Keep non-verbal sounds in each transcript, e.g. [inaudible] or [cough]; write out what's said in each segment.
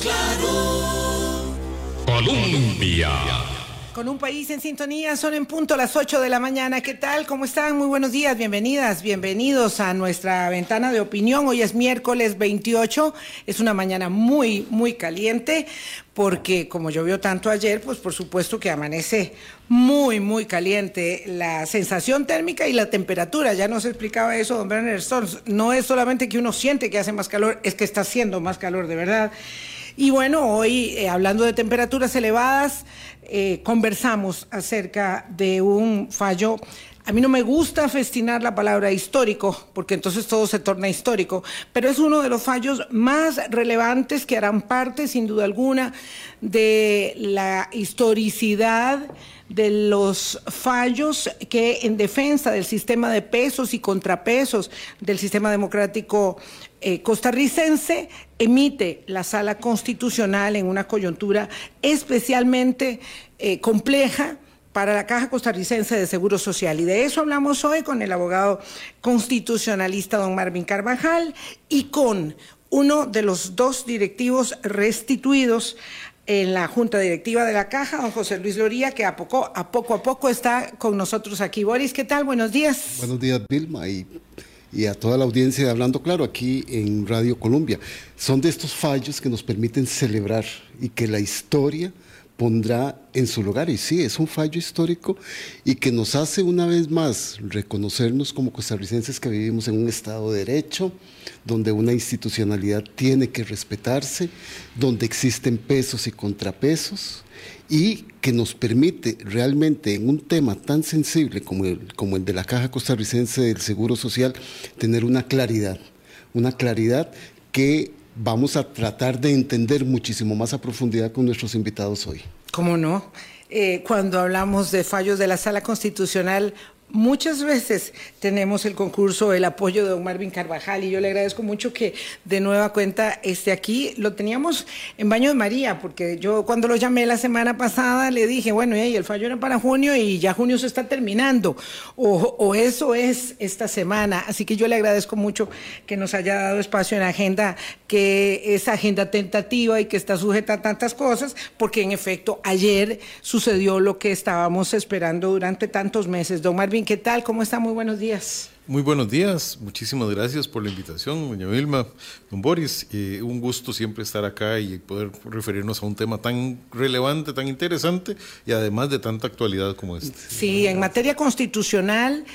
claro. Colombia. Con un país en sintonía, son en punto las 8 de la mañana. ¿Qué tal? ¿Cómo están? Muy buenos días, bienvenidas, bienvenidos a nuestra ventana de opinión. Hoy es miércoles 28, es una mañana muy, muy caliente, porque como llovió tanto ayer, pues por supuesto que amanece muy, muy caliente la sensación térmica y la temperatura. Ya nos explicaba eso don Bernard Stones. No es solamente que uno siente que hace más calor, es que está haciendo más calor de verdad. Y bueno, hoy eh, hablando de temperaturas elevadas, eh, conversamos acerca de un fallo. A mí no me gusta festinar la palabra histórico, porque entonces todo se torna histórico, pero es uno de los fallos más relevantes que harán parte, sin duda alguna, de la historicidad de los fallos que en defensa del sistema de pesos y contrapesos del sistema democrático eh, costarricense emite la sala constitucional en una coyuntura especialmente eh, compleja para la Caja Costarricense de Seguro Social. Y de eso hablamos hoy con el abogado constitucionalista don Marvin Carvajal y con uno de los dos directivos restituidos en la Junta Directiva de la Caja, don José Luis Loría, que a poco a poco, está con nosotros aquí. Boris, ¿qué tal? Buenos días. Buenos días, Vilma, y, y a toda la audiencia Hablando Claro aquí en Radio Colombia. Son de estos fallos que nos permiten celebrar y que la historia pondrá en su lugar. Y sí, es un fallo histórico y que nos hace una vez más reconocernos como costarricenses que vivimos en un Estado de Derecho, donde una institucionalidad tiene que respetarse, donde existen pesos y contrapesos y que nos permite realmente en un tema tan sensible como el, como el de la Caja Costarricense del Seguro Social tener una claridad, una claridad que vamos a tratar de entender muchísimo más a profundidad con nuestros invitados hoy. ¿Cómo no? Eh, cuando hablamos de fallos de la Sala Constitucional, Muchas veces tenemos el concurso, el apoyo de don Marvin Carvajal y yo le agradezco mucho que de nueva cuenta esté aquí. Lo teníamos en Baño de María, porque yo cuando lo llamé la semana pasada le dije, bueno, y el fallo era para junio y ya junio se está terminando, o, o, eso es esta semana. Así que yo le agradezco mucho que nos haya dado espacio en la agenda, que es agenda tentativa y que está sujeta a tantas cosas, porque en efecto ayer sucedió lo que estábamos esperando durante tantos meses. Don Marvin, ¿qué tal? ¿Cómo está? Muy buenos días. Muy buenos días, muchísimas gracias por la invitación, doña Vilma, don Boris. Eh, un gusto siempre estar acá y poder referirnos a un tema tan relevante, tan interesante y además de tanta actualidad como este. Sí, en materia constitucional,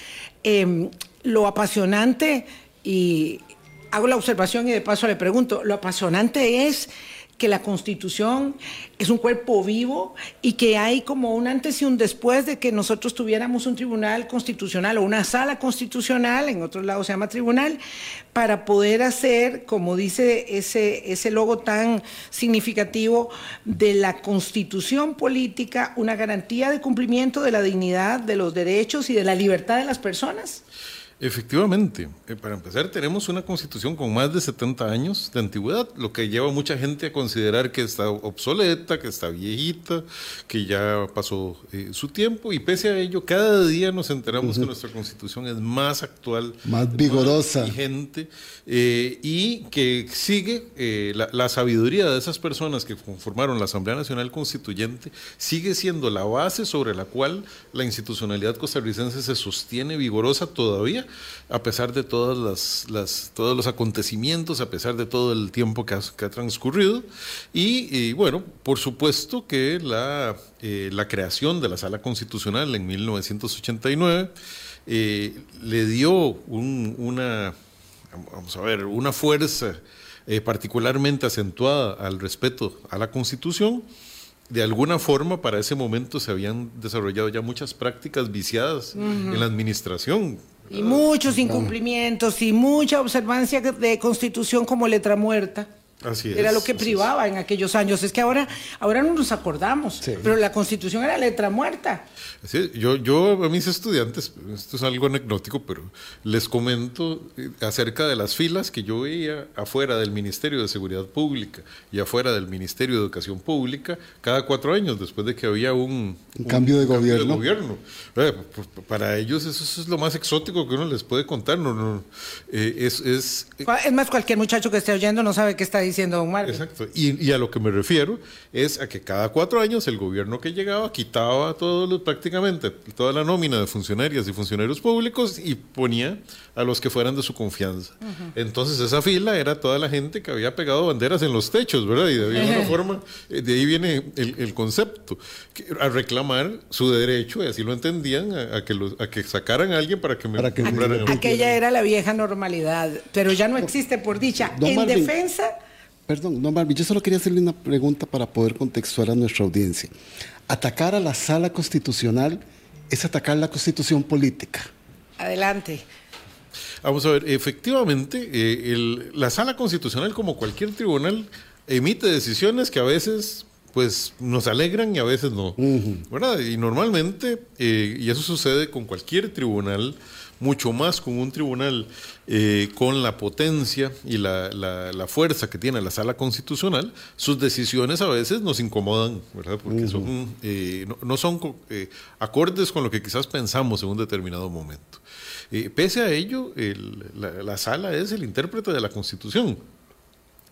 eh, lo apasionante, y hago la observación y de paso le pregunto, lo apasionante es que la constitución es un cuerpo vivo y que hay como un antes y un después de que nosotros tuviéramos un tribunal constitucional o una sala constitucional, en otros lados se llama tribunal, para poder hacer, como dice ese, ese logo tan significativo de la constitución política, una garantía de cumplimiento de la dignidad, de los derechos y de la libertad de las personas. Efectivamente, eh, para empezar tenemos una constitución con más de 70 años de antigüedad, lo que lleva a mucha gente a considerar que está obsoleta, que está viejita, que ya pasó eh, su tiempo y pese a ello cada día nos enteramos que nuestra constitución es más actual, más vigorosa, más vigente eh, y que sigue la, la sabiduría de esas personas que conformaron la Asamblea Nacional Constituyente sigue siendo la base sobre la cual la institucionalidad costarricense se sostiene vigorosa todavía a pesar de todas las, las, todos los acontecimientos, a pesar de todo el tiempo que ha, que ha transcurrido. Y, y, bueno, por supuesto que la, eh, la creación de la Sala Constitucional en 1989 eh, le dio un, una, vamos a ver, una fuerza eh, particularmente acentuada al respeto a la Constitución de alguna forma para ese momento se habían desarrollado ya muchas prácticas viciadas uh -huh. en la administración. Y muchos incumplimientos y mucha observancia de constitución como letra muerta. Así es, era lo que privaba en aquellos años. Es que ahora, ahora no nos acordamos, sí. pero la constitución era letra muerta. Sí, yo, yo a mis estudiantes, esto es algo anecdótico, pero les comento acerca de las filas que yo veía afuera del Ministerio de Seguridad Pública y afuera del Ministerio de Educación Pública cada cuatro años, después de que había un, un cambio, de, un gobierno. de gobierno. Eh, para ellos eso es lo más exótico que uno les puede contar. No, no, eh, es, es, es más, cualquier muchacho que esté oyendo no sabe qué está diciendo diciendo don Marvin. Exacto. Y, y, a lo que me refiero es a que cada cuatro años el gobierno que llegaba quitaba todos los, prácticamente toda la nómina de funcionarias y funcionarios públicos y ponía a los que fueran de su confianza. Entonces esa fila era toda la gente que había pegado banderas en los techos, ¿verdad? Y de alguna forma, eh, de ahí viene el, el concepto, que, a reclamar su derecho, y así lo entendían, a, a que, los, a que sacaran a alguien para que me Para que-. Aquella era la vieja normalidad, pero ya no existe por dicha. Don en Marvin. defensa, Perdón, no, Marvin, yo solo quería hacerle una pregunta para poder contextuar a nuestra audiencia. Atacar a la sala constitucional es atacar la constitución política. adelante. Vamos a ver, efectivamente, eh, el- la sala constitucional, como cualquier tribunal, emite decisiones que a veces pues nos alegran y a veces no. ¿verdad? Y normalmente, eh, y eso sucede con cualquier tribunal, mucho más con un tribunal eh, con la potencia y la, la- la fuerza que tiene la sala constitucional, sus decisiones a veces nos incomodan, ¿verdad? Porque son, eh, no, no son eh, acordes con lo que quizás pensamos en un determinado momento. Eh, pese a ello, el- la, la sala es el intérprete de la Constitución.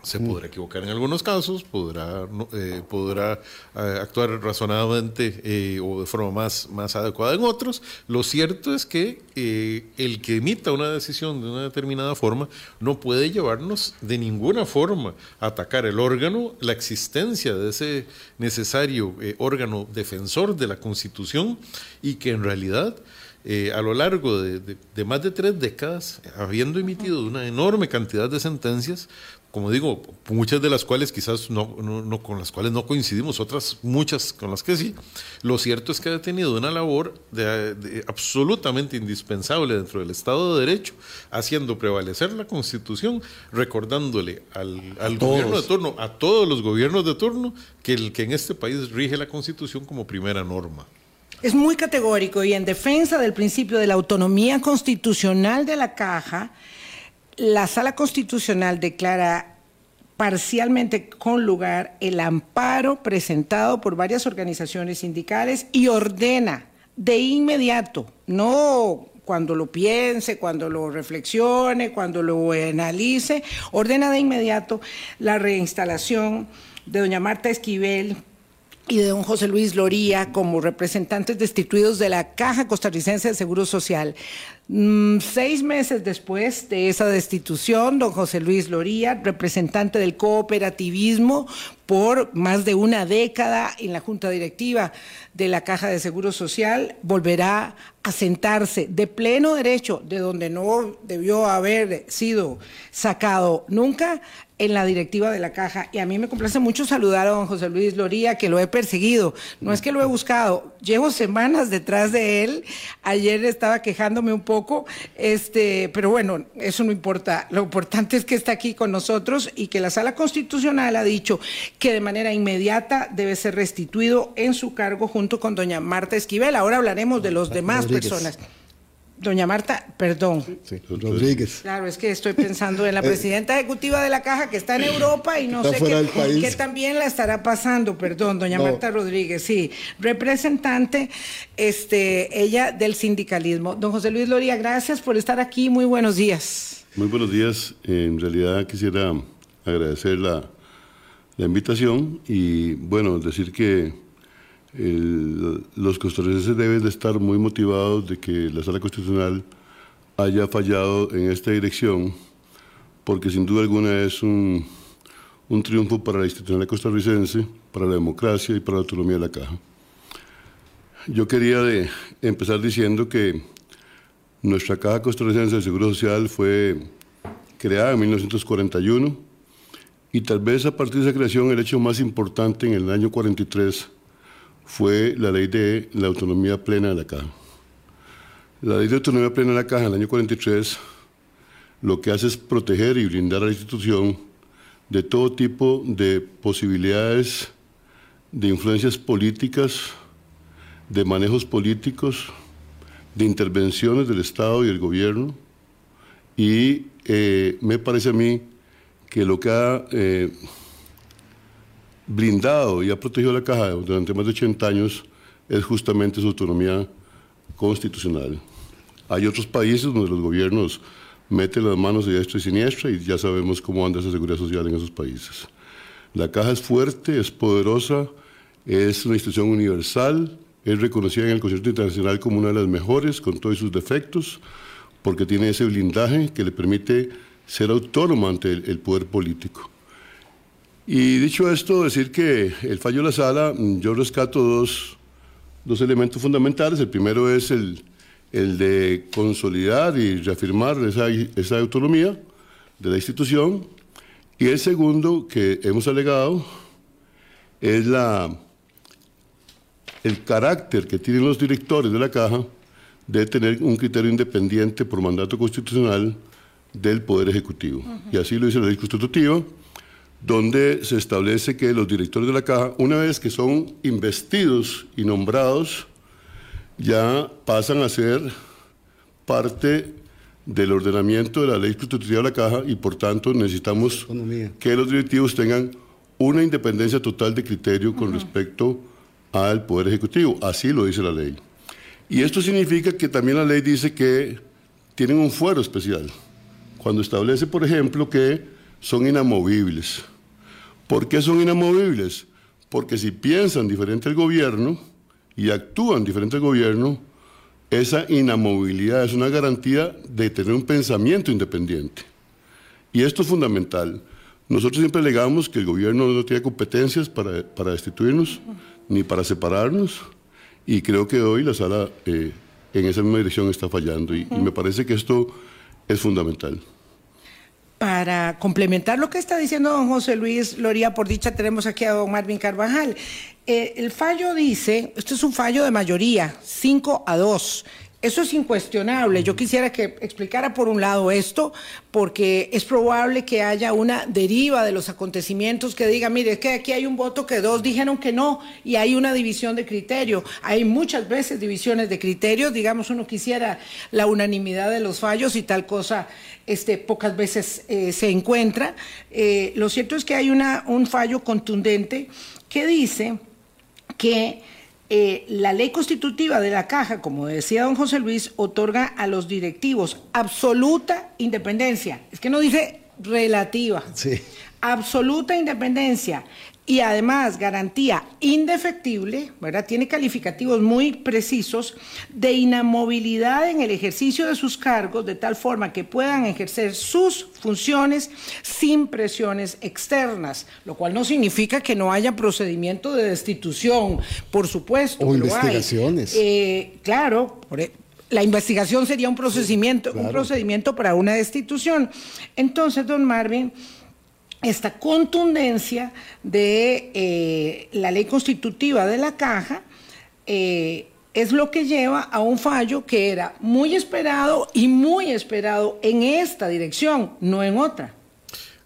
Se podrá equivocar en algunos casos, podrá, eh, podrá eh, actuar razonadamente eh, o de forma más, más adecuada en otros. Lo cierto es que el que emita una decisión de una determinada forma no puede llevarnos de ninguna forma a atacar el órgano, la existencia de ese necesario órgano defensor de la Constitución y que en realidad eh, a lo largo de, de- de más de tres décadas, habiendo emitido una enorme cantidad de sentencias, como digo, muchas de las cuales quizás no, no- no- con las cuales no coincidimos, otras muchas con las que sí, lo cierto es que ha tenido una labor de- de absolutamente indispensable dentro del Estado de Derecho, haciendo prevalecer la Constitución, recordándole al, al gobierno de turno, a todos los gobiernos de turno, que, el, que en este país rige la Constitución como primera norma. Es muy categórico y en defensa del principio de la autonomía constitucional de la caja, la sala constitucional declara parcialmente con lugar el amparo presentado por varias organizaciones sindicales y ordena de inmediato, no cuando lo piense, cuando lo reflexione, cuando lo analice, ordena de inmediato la reinstalación de doña Marta Esquivel y de don José Luis Loría como representantes destituidos de la Caja Costarricense de Seguro Social. Mm, seis meses después de esa destitución, don José Luis Loría, representante del cooperativismo por más de una década en la Junta Directiva de la Caja de Seguro Social, volverá a sentarse de pleno derecho, de donde no debió haber sido sacado nunca, en la directiva de la caja. Y a mí me complace mucho saludar a don José Luis Loría, que lo he perseguido. No es que lo he buscado, llevo semanas detrás de él. Ayer estaba quejándome un poco, este, pero bueno, eso no importa. Lo importante es que está aquí con nosotros y que la Sala Constitucional ha dicho que de manera inmediata debe ser restituido en su cargo junto con doña Marta Esquivel. Ahora hablaremos de los demás Rodríguez. personas. Doña Marta, perdón. Sí, Rodríguez. Claro, es que estoy pensando en la [laughs] presidenta ejecutiva de la caja que está en Europa y no Está sé fuera qué, del país. qué también la estará pasando, perdón, doña No. Marta Rodríguez, sí, representante, este, ella del sindicalismo. Don José Luis Loría, gracias por estar aquí, muy buenos días. Muy buenos días. En realidad quisiera agradecer la, la invitación y, bueno, decir que los costarricenses deben de estar muy motivados de que la Sala Constitucional haya fallado en esta dirección, porque sin duda alguna es un, un triunfo para la institucionalidad costarricense, para la democracia y para la autonomía de la caja. Yo quería empezar diciendo que nuestra Caja Costarricense de Seguro Social fue creada en 1941 y tal vez a partir de esa creación el hecho más importante en el año 43 fue la ley de la autonomía plena de la Caja. La ley de autonomía plena de la Caja en el año 43 lo que hace es proteger y blindar a la institución de todo tipo de posibilidades de influencias políticas, de manejos políticos, de intervenciones del Estado y del gobierno y eh, me parece a mí que lo que ha eh, blindado y ha protegido la caja durante más de 80 años es justamente su autonomía constitucional. Hay otros países donde los gobiernos mete las manos de diestra y siniestra y ya sabemos cómo anda esa seguridad social en esos países. La caja es fuerte, es poderosa, es una institución universal, es reconocida en el concierto internacional como una de las mejores, con todos sus defectos, porque tiene ese blindaje que le permite ser autónoma ante el, poder político. Y dicho esto, decir que el fallo de la sala, mm, yo rescato dos, dos elementos fundamentales. El primero es el, el de consolidar y reafirmar esa, esa autonomía de la institución. Y el segundo que hemos alegado es la, el carácter que tienen los directores de la caja de tener un criterio independiente por mandato constitucional del Poder Ejecutivo. Y así lo dice la ley constitutiva, donde se establece que los directores de la caja, una vez que son investidos y nombrados, ya pasan a ser parte del ordenamiento de la ley constitutiva de la caja y por tanto necesitamos que los directivos tengan una independencia total de criterio con respecto al Poder Ejecutivo. Así lo dice la ley. Y esto significa que también la ley dice que tienen un fuero especial. Cuando establece, por ejemplo, que son inamovibles. ¿Por qué son inamovibles? Porque si piensan diferente al gobierno y actúan diferente al gobierno, esa inamovilidad es una garantía de tener un pensamiento independiente. Y esto es fundamental. Nosotros siempre alegamos que el gobierno no tiene competencias para, para destituirnos ni para separarnos y creo que hoy la sala eh, en esa misma dirección está fallando y, me parece que esto es fundamental. Para complementar lo que está diciendo don José Luis Loría, por dicha tenemos aquí a don Marvin Carvajal. Eh, el fallo dice, esto es un fallo de mayoría, 5 a 2. Eso es incuestionable. Yo quisiera que explicara por un lado esto, porque es probable que haya una deriva de los acontecimientos que diga, mire, es que aquí hay un voto que dos dijeron que no y hay una división de criterio. Hay muchas veces divisiones de criterios, digamos, uno quisiera la unanimidad de los fallos y tal cosa este, pocas veces eh, se encuentra. Eh, lo cierto es que hay una, un fallo contundente que dice que eh, la ley constitutiva de la caja, como decía don José Luis, otorga a los directivos absoluta independencia. Es que no dice relativa. Sí. Absoluta independencia y además garantía indefectible, ¿verdad? Tiene calificativos muy precisos de inamovilidad en el ejercicio de sus cargos de tal forma que puedan ejercer sus funciones sin presiones externas, lo cual no significa que no haya procedimiento de destitución, por supuesto. O investigaciones. Eh, claro, e, la investigación sería un procedimiento, un procedimiento para una destitución. Entonces, don Marvin, esta contundencia de eh, la ley constitutiva de la caja eh, es lo que lleva a un fallo que era muy esperado y muy esperado en esta dirección, no en otra.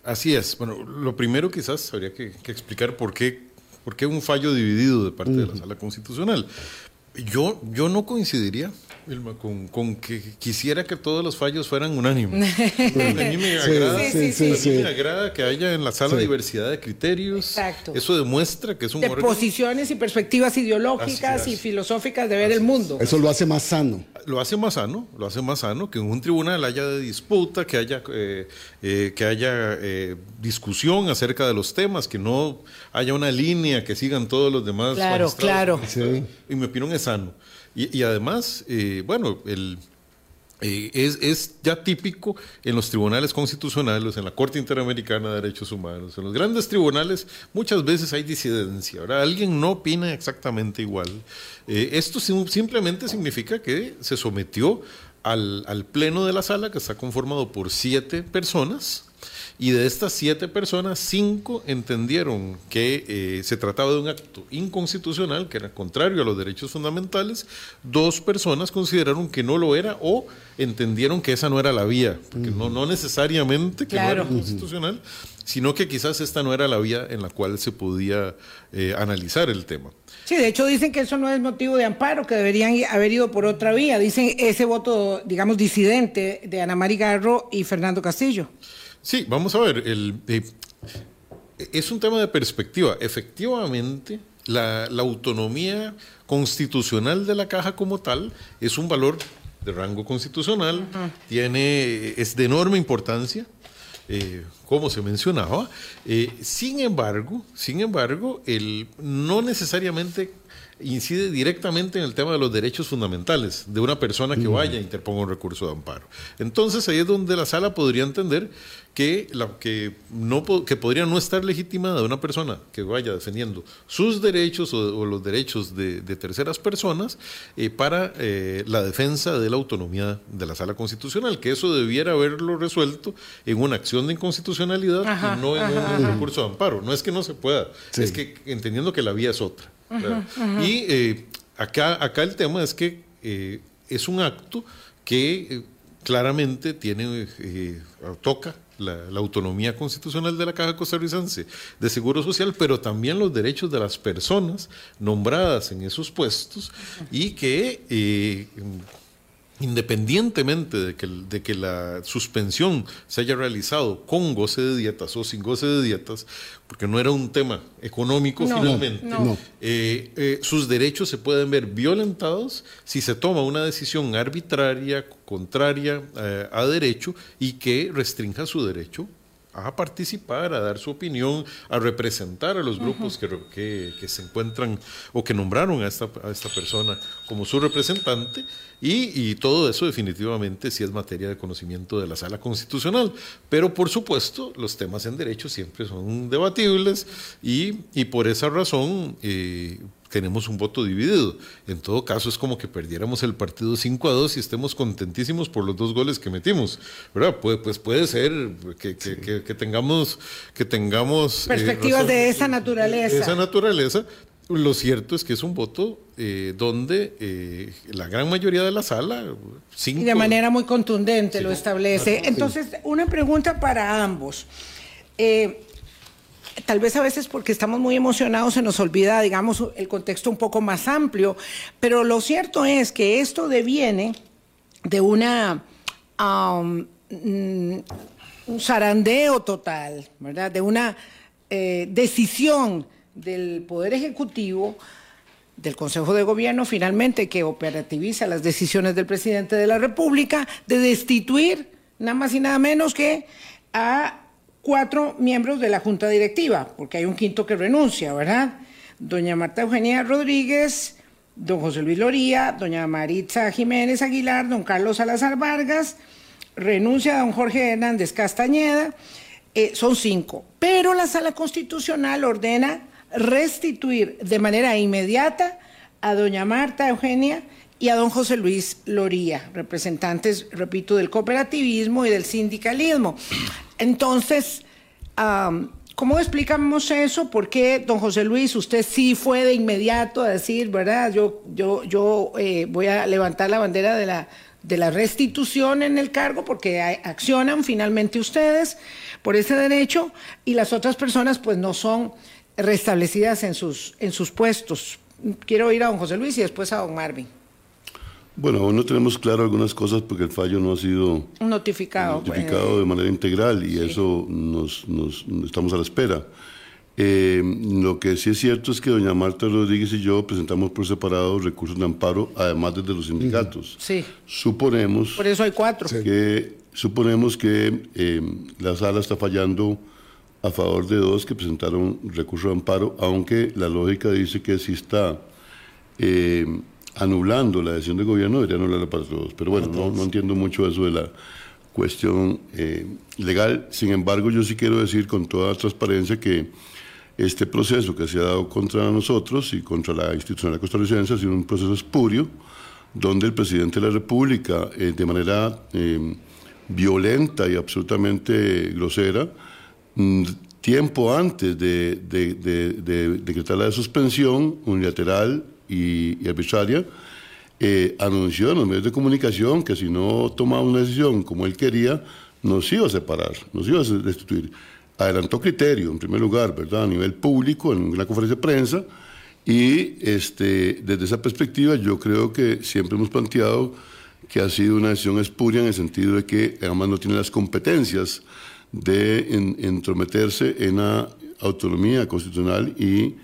Así es. Bueno, lo primero quizás habría que, explicar por qué, por qué un fallo dividido de parte de la Sala Constitucional. Yo, yo no coincidiría con, con, que quisiera que todos los fallos fueran unánimes. [laughs] a mí me agrada, que haya en la sala diversidad de criterios. Exacto. Eso demuestra que es un de posiciones y perspectivas ideológicas y filosóficas de ver el mundo. Eso lo hace más sano. Lo hace más sano, lo hace más sano que en un tribunal haya de disputa, que haya eh, eh, que haya eh, discusión acerca de los temas, que no haya una línea que sigan todos los demás. Claro, claro. Y mi opinión es sano. Y, además, eh, bueno, el, eh, es, es, ya típico en los tribunales constitucionales, en la Corte Interamericana de Derechos Humanos, en los grandes tribunales, muchas veces hay disidencia. Ahora, alguien no opina exactamente igual. Eh, esto simplemente significa que se sometió al, al pleno de la sala, que está conformado por siete personas, y de estas siete personas, cinco entendieron que eh, se trataba de un acto inconstitucional, que era contrario a los derechos fundamentales. Dos personas consideraron que no lo era o entendieron que esa no era la vía, porque no, no necesariamente que no era constitucional, sino que quizás esta no era la vía en la cual se podía eh, analizar el tema. Sí, de hecho dicen que eso no es motivo de amparo, que deberían haber ido por otra vía. Dicen ese voto, digamos, disidente de Ana María Garro y Fernando Castillo. Sí, vamos a ver. El, eh, es un tema de perspectiva. Efectivamente, la, autonomía constitucional de la caja como tal es un valor de rango constitucional, tiene, es de enorme importancia. eh, como se mencionaba, Eh, sin embargo, sin embargo, el, no necesariamente incide directamente en el tema de los derechos fundamentales de una persona que vaya e interponga un recurso de amparo. Entonces ahí es donde la sala podría entender que, la, que, no, po- que podría no estar legitimada una persona que vaya defendiendo sus derechos o, o los derechos de, de terceras personas eh, para eh, la defensa de la autonomía de la sala constitucional, que eso debiera haberlo resuelto en una acción de inconstitucionalidad Ajá, y no en ajá, un recurso de amparo. No es que no se pueda, Sí. es que entendiendo que la vía es otra. Y eh, acá, acá el tema es que eh, es un acto que eh, claramente tiene, toca la, la autonomía constitucional de la Caja Costarricense de Seguro Social, pero también los derechos de las personas nombradas en esos puestos y que independientemente de que, de que la suspensión se haya realizado con goce de dietas o sin goce de dietas, porque no era un tema económico No, finalmente, no. No. eh, eh, sus derechos se pueden ver violentados si se toma una decisión arbitraria, contraria eh, a derecho y que restrinja su derecho a participar, a dar su opinión, a representar a los grupos que, que- que se encuentran o que nombraron a esta, a esta persona como su representante. Y, y todo eso definitivamente sí es materia de conocimiento de la sala constitucional. Pero por supuesto, los temas en derecho siempre son debatibles y, y por esa razón eh, tenemos un voto dividido. En todo caso, es como que perdiéramos el partido 5 a 2 y estemos contentísimos por los dos goles que metimos. ¿verdad? Pues puede ser que, que- que- que tengamos, que tengamos eh, Perspectivas de esa naturaleza. esa naturaleza. Lo cierto es que es un voto eh, donde eh, la gran mayoría de la sala, cinco, Y de manera muy contundente Sí, lo establece. Entonces, una pregunta para ambos. Eh, tal vez a veces porque estamos muy emocionados se nos olvida, digamos, el contexto un poco más amplio, pero lo cierto es que esto deviene de una mm, un zarandeo total, ¿verdad? De una eh, decisión del Poder Ejecutivo del Consejo de Gobierno finalmente que operativiza las decisiones del presidente de la República de destituir nada más y nada menos que a cuatro miembros de la Junta Directiva, porque hay un quinto que renuncia, ¿verdad? Doña Marta Eugenia Rodríguez, don José Luis Loría, doña Maritza Jiménez Aguilar, don Carlos Salazar Vargas, renuncia don Jorge Hernández Castañeda, eh, son cinco. Pero la Sala Constitucional ordena restituir de manera inmediata a doña Marta Eugenia y a don José Luis Loría, representantes, repito, del cooperativismo y del sindicalismo. Entonces, am, ¿cómo explicamos eso? ¿Por qué, don José Luis, usted sí fue de inmediato a decir, verdad, yo, yo, yo eh, voy a levantar la bandera de la, de la restitución en el cargo porque accionan finalmente ustedes por ese derecho y las otras personas pues no son restablecidas en sus, en sus puestos? Quiero ir a don José Luis y después a don Marvin. Bueno, aún no tenemos claro algunas cosas porque el fallo no ha sido Notificado. pues. de manera integral y eso nos, nos- estamos a la espera. Eh, lo que sí es cierto es que doña Marta Rodríguez y yo presentamos por separado recursos de amparo, además desde los sindicatos. Sí. Suponemos Por eso hay cuatro. que suponemos que eh, la sala está fallando a favor de dos que presentaron recurso de amparo, aunque la lógica dice que si está eh, anulando la decisión del gobierno, debería anularla para todos. Pero bueno, no, no entiendo mucho eso de la cuestión eh, legal. Sin embargo, yo sí quiero decir con toda transparencia que este proceso que se ha dado contra nosotros y contra la institucionalidad costarricense ha sido un proceso espurio, donde el presidente de la República, eh, de manera eh, violenta y absolutamente grosera, mm, tiempo antes de, de- de- de decretar la suspensión unilateral y, y arbitraria, eh, anunció en los medios de comunicación que si no tomaba una decisión como él quería, nos iba a separar, nos iba a destituir. Adelantó criterio, en primer lugar, ¿verdad? A nivel público, en una conferencia de prensa, y este, desde esa perspectiva yo creo que siempre hemos planteado que ha sido una decisión espuria en el sentido de que además no tiene las competencias de en- entrometerse en la autonomía constitucional y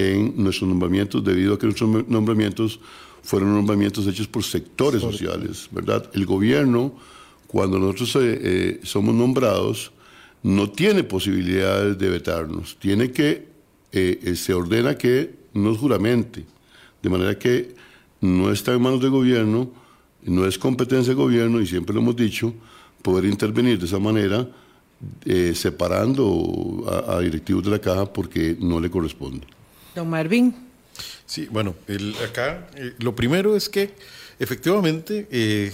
en nuestros nombramientos, debido a que nuestros nombramientos fueron nombramientos hechos por sectores sociales, ¿verdad? El gobierno, cuando nosotros eh, eh, somos nombrados, no tiene posibilidades de vetarnos, tiene que, eh, se ordena que nos juramente, de manera que no está en manos del gobierno, no es competencia del gobierno, y siempre lo hemos dicho, poder intervenir de esa manera, separando a, a directivos de la caja porque no le corresponde. Don Marvin. Sí, bueno, acá eh, lo primero es que efectivamente eh,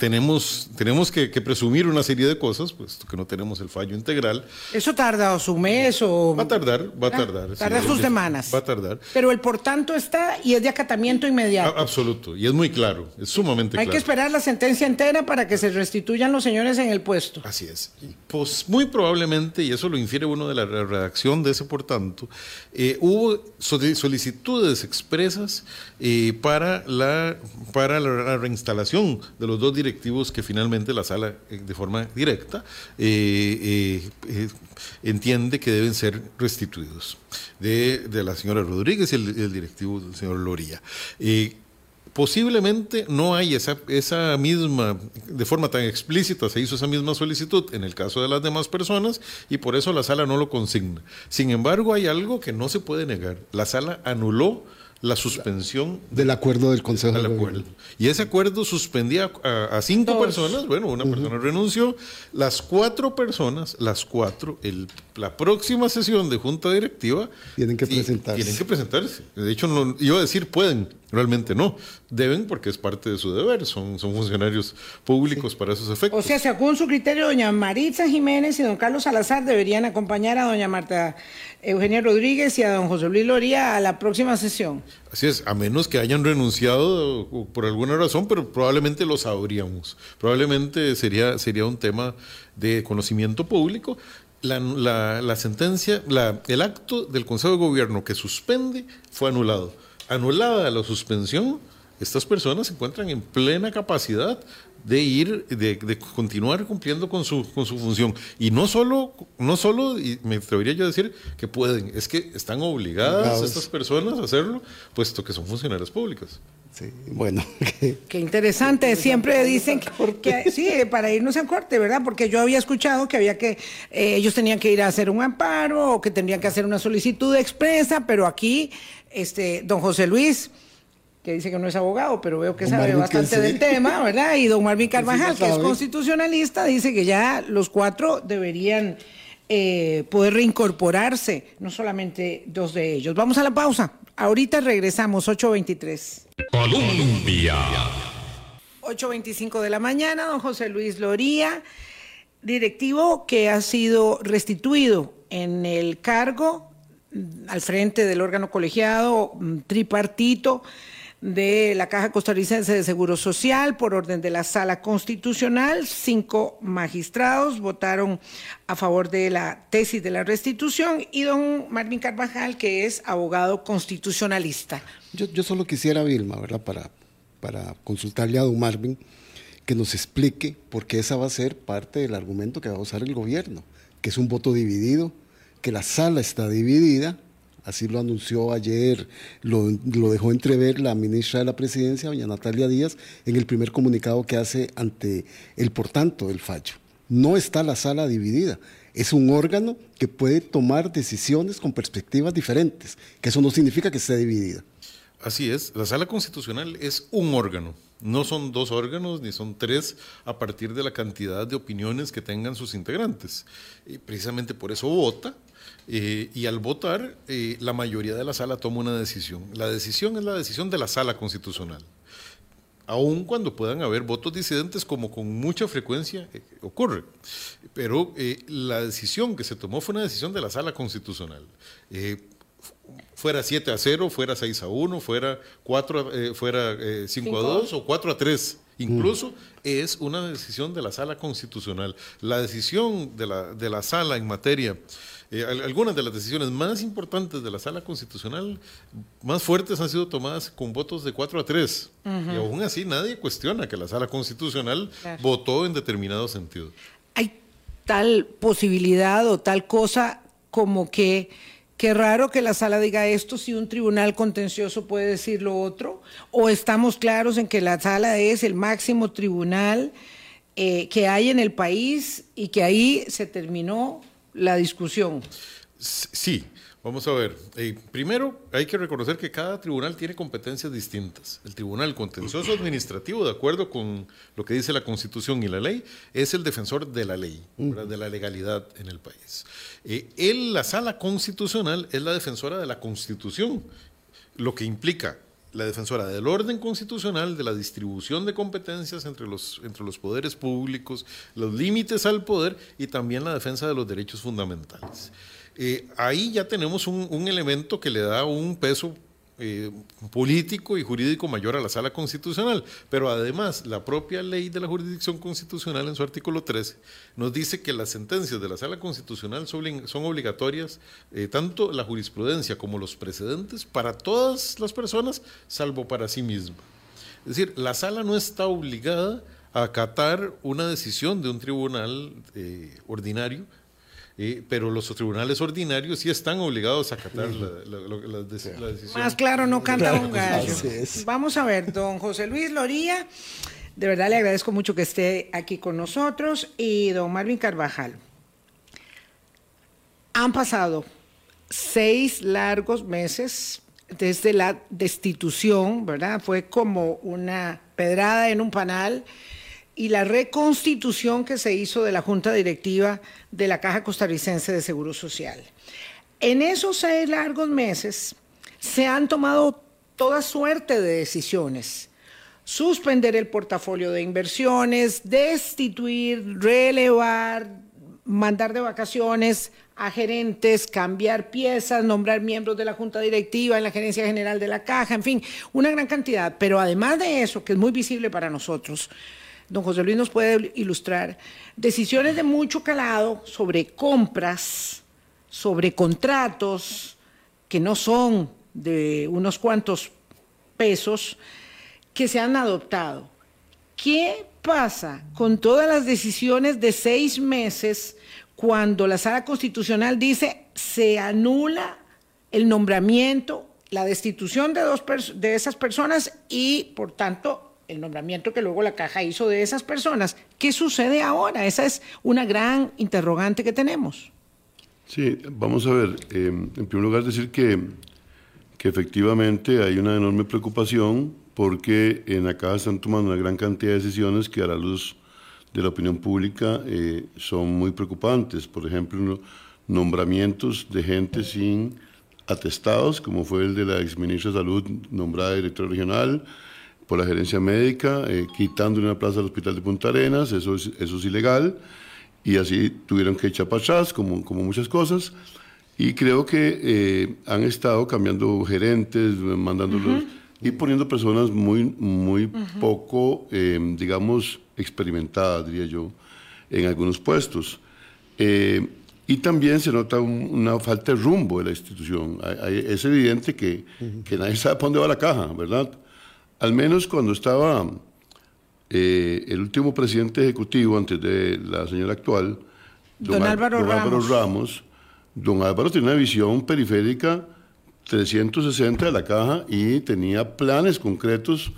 tenemos, tenemos que, presumir una serie de cosas, puesto que no tenemos el fallo integral. ¿Eso tarda o su mes o...? Va a tardar, va a ah, tardar. tarda sus semanas. Va a tardar. Pero el por tanto está y es de acatamiento inmediato. absoluto, y es muy claro, es sumamente Hay claro. Hay que esperar la sentencia entera para que se restituyan los señores en el puesto. Así es. Pues muy probablemente, y eso lo infiere uno de la redacción de ese por tanto, eh, hubo solicitudes expresas eh, para, la, para la reinstalación de los dos directores que finalmente la sala, eh, de forma directa, eh, eh, entiende que deben ser restituidos, de, la señora Rodríguez y el, directivo del señor Loría. Posiblemente no hay esa, esa misma, de forma tan explícita, se hizo esa misma solicitud en el caso de las demás personas y por eso la sala no lo consigna. Sin embargo, hay algo que no se puede negar. La sala anuló la suspensión del acuerdo del Consejo de acuerdo. Y ese acuerdo suspendía a, cinco personas, bueno, una persona renunció, las cuatro personas, las cuatro, el, la próxima sesión de junta directiva tienen que presentarse. Tienen que presentarse. De hecho, no, iba a decir pueden, realmente no. Deben porque es parte de su deber, son, son funcionarios públicos para esos efectos. O sea, según su criterio, doña Maritza Jiménez y don Carlos Salazar deberían acompañar a doña Marta Eugenia Rodríguez y a don José Luis Loría a la próxima sesión. Así es, a menos que hayan renunciado por alguna razón, pero probablemente lo sabríamos. Probablemente sería, sería un tema de conocimiento público. La, la, sentencia, la, el acto del Consejo de Gobierno que suspende fue anulado. Anulada la suspensión, estas personas se encuentran en plena capacidad de ir, de, continuar cumpliendo con su, con su función. Y no solo, no solo, y me atrevería yo a decir que pueden, es que están obligadas estas personas a hacerlo, puesto que son funcionarias públicas. Sí, bueno. [laughs] Qué interesante. Siempre dicen que, sí, para irnos a corte, ¿verdad? Porque yo había escuchado que había que, eh, ellos tenían que ir a hacer un amparo o que tendrían que hacer una solicitud expresa, pero aquí, este, don José Luis que dice que no es abogado, pero veo que sabe bastante del tema, ¿verdad? Y don Marvin [laughs] Carvajal, que es constitucionalista, dice que ya los cuatro deberían eh, poder reincorporarse, no solamente dos de ellos. Vamos a la pausa. Ahorita regresamos, 8.23. Colombia. 8.25 de la mañana, don José Luis Loría, directivo que ha sido restituido en el cargo mm, al frente del órgano colegiado mm, tripartito de la Caja Costarricense de Seguro Social por orden de la Sala Constitucional. Cinco magistrados votaron a favor de la tesis de la restitución y don Marvin Carvajal, que es abogado constitucionalista. Yo, solo quisiera, Vilma, ¿verdad? Para, para consultarle a don Marvin que nos explique por qué esa va a ser parte del argumento que va a usar el gobierno, que es un voto dividido, que la sala está dividida Así lo anunció ayer, lo, dejó entrever la ministra de la Presidencia, doña Natalia Díaz, en el primer comunicado que hace ante el por tanto del fallo. No está la sala dividida, es un órgano que puede tomar decisiones con perspectivas diferentes, que eso no significa que esté dividida. Así es, la sala constitucional es un órgano, no son dos órganos ni son tres a partir de la cantidad de opiniones que tengan sus integrantes. Y precisamente por eso vota eh, y al votar, eh, la mayoría de la sala toma una decisión. La decisión es la decisión de la sala constitucional. Aun cuando puedan haber votos disidentes, como con mucha frecuencia eh, ocurre. Pero la decisión que se tomó fue una decisión de la sala constitucional fuera 7 a 0, fuera 6 a 1, fuera 4 fuera 5 a 2 o 4 a 3. Incluso es una decisión de la sala constitucional. La decisión de la, de la sala en materia eh, algunas de las decisiones más importantes de la sala constitucional, más fuertes, han sido tomadas con votos de 4 a 3. Y aún así nadie cuestiona que la sala constitucional votó en determinado sentido. ¿Hay tal posibilidad o tal cosa como que Qué raro que la sala diga esto si un tribunal contencioso puede decir lo otro. O estamos claros en que la sala es el máximo tribunal eh, que hay en el país y que ahí se terminó la discusión. Sí, vamos a ver. Eh, primero, hay que reconocer que cada tribunal tiene competencias distintas. El Tribunal Contencioso Administrativo, de acuerdo con lo que dice la Constitución y la ley, es el defensor de la ley, de la legalidad en el país. Eh, la Sala Constitucional es la defensora de la Constitución, lo que implica la defensora del orden constitucional, de la distribución de competencias entre los, entre los poderes públicos, los límites al poder y también la defensa de los derechos fundamentales. Eh, ahí ya tenemos un, elemento que le da un peso eh, político y jurídico mayor a la sala constitucional. Pero además, la propia ley de la jurisdicción constitucional en su artículo 13 nos dice que las sentencias de la sala constitucional son, obligatorias, eh, tanto la jurisprudencia como los precedentes, para todas las personas, salvo para sí misma. Es decir, la sala no está obligada a acatar una decisión de un tribunal eh, ordinario pero los tribunales ordinarios sí están obligados a acatar la, decisión. Más claro, no canta un gallo. Vamos a ver, don José Luis Loría, de verdad le agradezco mucho que esté aquí con nosotros, y don Marvin Carvajal. Han pasado seis largos meses desde la destitución, ¿verdad? Fue como una pedrada en un panal y la reconstitución que se hizo de la Junta Directiva de la Caja Costarricense de Seguro Social. En esos seis largos meses se han tomado toda suerte de decisiones. Suspender el portafolio de inversiones, destituir, relevar, mandar de vacaciones a gerentes, cambiar piezas, nombrar miembros de la junta directiva en la gerencia general de la caja, en fin, una gran cantidad. Pero además de eso, que es muy visible para nosotros, don José Luis nos puede ilustrar, decisiones de mucho calado sobre compras, sobre contratos que no son de unos cuantos pesos que se han adoptado. ¿Qué pasa con todas las decisiones de seis meses cuando la sala constitucional dice se anula el nombramiento, la destitución de, dos de esas personas y, por tanto, el nombramiento que luego la caja hizo de esas personas. ¿Qué sucede ahora? Esa es una gran interrogante que tenemos. Sí, vamos a ver. Eh, en primer lugar, decir que, que efectivamente hay una enorme preocupación porque en la caja están tomando una gran cantidad de decisiones que a la luz de la opinión pública eh, son muy preocupantes. Por ejemplo, nombramientos de gente sin atestados, como fue el de la exministra de Salud nombrada directora regional, por la gerencia médica, eh, quitándole una plaza al hospital de Punta Arenas, eso es, eso es ilegal, y así tuvieron que echar para atrás, como, como muchas cosas. Y creo que eh, han estado cambiando gerentes, mandándolos y poniendo personas muy, muy poco, em, digamos, experimentadas, diría yo, en algunos puestos. Eh, y también se nota una falta de rumbo de la institución. es evidente que, que nadie sabe para dónde va la caja, ¿verdad? Al menos cuando estaba eh, el último presidente ejecutivo antes de la señora actual, don, Álvaro, Ramos. don Álvaro tiene una visión periférica 360 de la caja y tenía planes concretos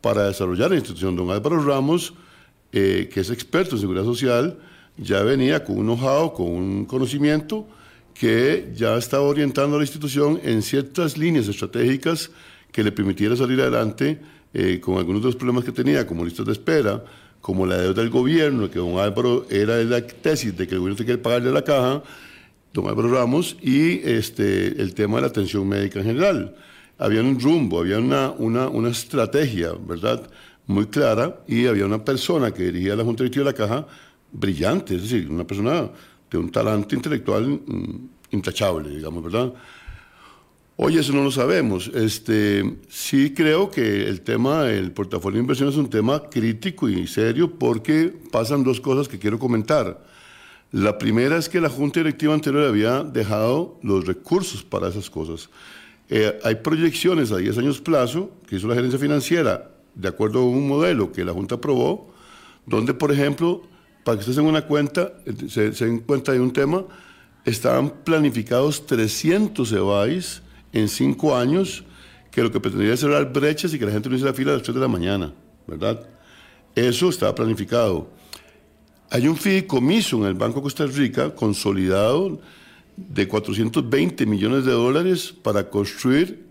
para desarrollar la institución. Don Álvaro Ramos, eh, que es experto en seguridad social, ya venía con un know-how, con un conocimiento que ya estaba orientando a la institución en ciertas líneas estratégicas que le permitiera salir adelante eh, con algunos de los problemas que tenía, como listas de espera, como la deuda del gobierno, que don Álvaro era la tesis de que el gobierno que pagarle a la caja, don Álvaro Ramos, y este, el tema de la atención médica en general. Había un rumbo, había una, una, una estrategia, ¿verdad?, muy clara, y había una persona que dirigía la Junta Directiva de la Caja brillante, es decir, una persona de un talante intelectual mm, intachable, digamos, ¿verdad? Hoy eso no lo sabemos. Este, sí creo que el tema del portafolio de inversión es un tema crítico y serio porque pasan dos cosas que quiero comentar. La primera es que la Junta Directiva anterior había dejado los recursos para esas cosas. Eh, hay proyecciones a 10 años plazo que hizo la gerencia financiera de acuerdo a un modelo que la Junta aprobó, donde, por ejemplo, para que ustedes tengan una cuenta, se, se den cuenta de un tema, estaban planificados 300 EBAIS en cinco años, que lo que pretendía es cerrar brechas y que la gente no hiciera fila a las 3 de la mañana, ¿verdad? Eso estaba planificado. Hay un fideicomiso en el Banco de Costa Rica consolidado de 420 millones de dólares para construir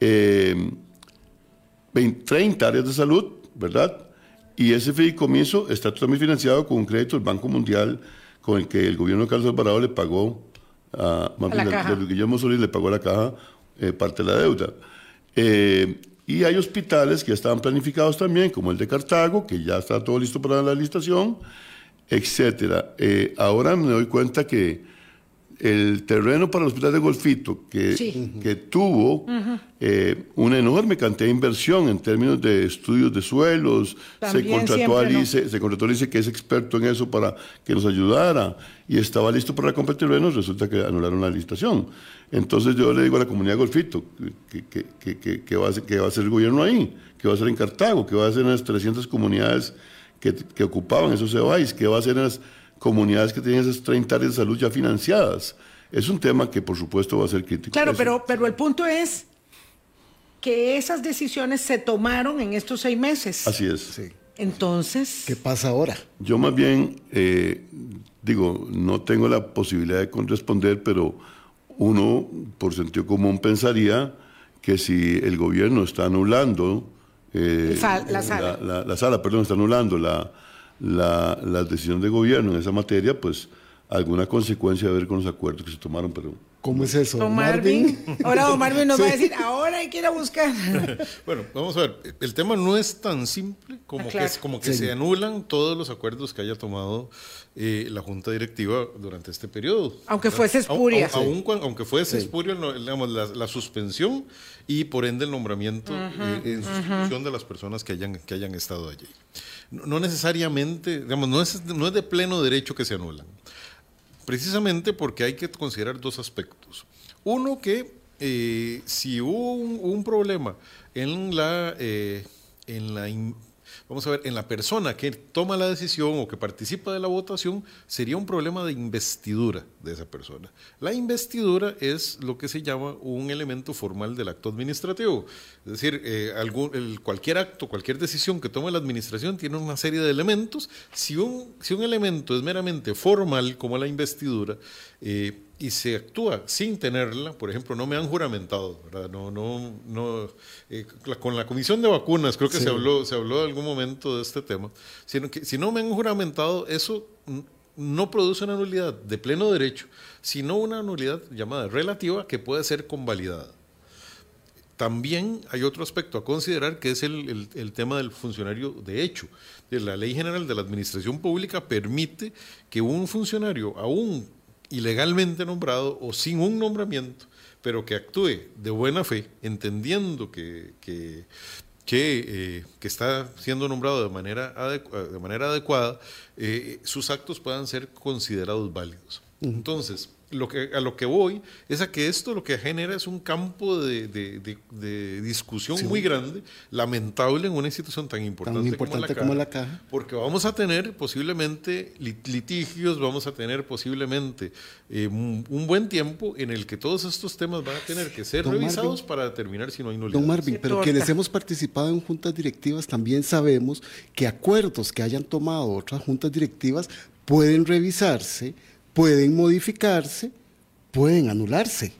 eh, 20, 30 áreas de salud, ¿verdad? Y ese fideicomiso está totalmente financiado con un crédito del Banco Mundial con el que el gobierno de Carlos Alvarado le pagó a, A la caja. Guillermo Solís le pagó a la caja eh, parte de la deuda. Eh, y hay hospitales que estaban planificados también, como el de Cartago, que ya está todo listo para la licitación, etcétera. Eh, ahora me doy cuenta que el terreno para el hospital de Golfito, que, Sí. que tuvo eh, una enorme cantidad de inversión en términos de estudios de suelos, se contrató, se contrató a Lice, que es experto en eso, para que nos ayudara, y estaba listo para comprar terrenos, resulta que anularon la licitación. Entonces yo le digo a la comunidad de Golfito, que, que, que, que- que va, a hacer, que va a hacer el gobierno ahí, que va a hacer en Cartago, que va a hacer en las 300 comunidades que, que ocupaban esos EBAIS, que va a hacer en las comunidades que tienen esas 30 áreas de salud ya financiadas. Es un tema que por supuesto va a ser crítico. Claro, Eso. pero, pero el punto es que esas decisiones se tomaron en estos seis meses. Así es. Sí. Entonces, ¿Qué pasa ahora? Yo más bien, eh, digo, no tengo la posibilidad de responder, pero uno, por sentido común, pensaría que si el gobierno está anulando... eh, sal- la sala. La, la sala, perdón, está anulando la, la, la decisión de gobierno en esa materia, pues alguna consecuencia debe haber con los acuerdos que se tomaron, pero... ¿Cómo es eso? don Marvin, ahora don Marvin nos va a decir, ahora hay que ir a buscar. [laughs] Bueno, vamos a ver, el tema no es tan simple como Ah, claro. que, como que Sí. se anulan todos los acuerdos que haya tomado eh, la Junta Directiva durante este periodo. Aunque ¿verdad? fuese espuria. Aun aunque fuese espuria, digamos, la, la suspensión y por ende el nombramiento eh, en sustitución de las personas que hayan, que hayan estado allí. No, no necesariamente, digamos, no es, no es de pleno derecho que se anulan. Precisamente porque hay que considerar dos aspectos. Uno que eh, si hubo un, problema en la, eh, en la vamos a ver, en la persona que toma la decisión o que participa de la votación, sería un problema de investidura de esa persona. La investidura es lo que se llama un elemento formal del acto administrativo. Es decir, eh, cualquier acto, cualquier decisión que tome la administración tiene una serie de elementos. Si un, si un elemento es meramente formal, como la investidura, eh, y se actúa sin tenerla, por ejemplo, no me han juramentado, ¿verdad? No, no, no, eh, con la comisión de vacunas, creo que se habló, se habló en algún momento de este tema, sino que si no me han juramentado, eso no produce una nulidad de pleno derecho, sino una nulidad llamada relativa que puede ser convalidada. También hay otro aspecto a considerar que es el, el- el tema del funcionario de hecho. La Ley General de la Administración Pública permite que un funcionario, aún ilegalmente nombrado o sin un nombramiento, pero que actúe de buena fe, entendiendo que, que, que, eh, que está siendo nombrado de manera, de manera adecuada, eh, sus actos puedan ser considerados válidos. Entonces, lo que, a lo que voy es a que esto lo que genera es un campo de, de- de- de discusión muy grande, lamentable en una institución tan importante, importante como, como la la Caja, Caja. porque vamos a tener posiblemente lit- litigios, vamos a tener posiblemente eh, un, un buen tiempo en el que todos estos temas van a tener que ser Don revisados Marvin. para determinar si no hay nulidades. Don Marvin, pero torta. quienes hemos participado en juntas directivas también sabemos que acuerdos que hayan tomado otras juntas directivas pueden revisarse, pueden modificarse, pueden anularse.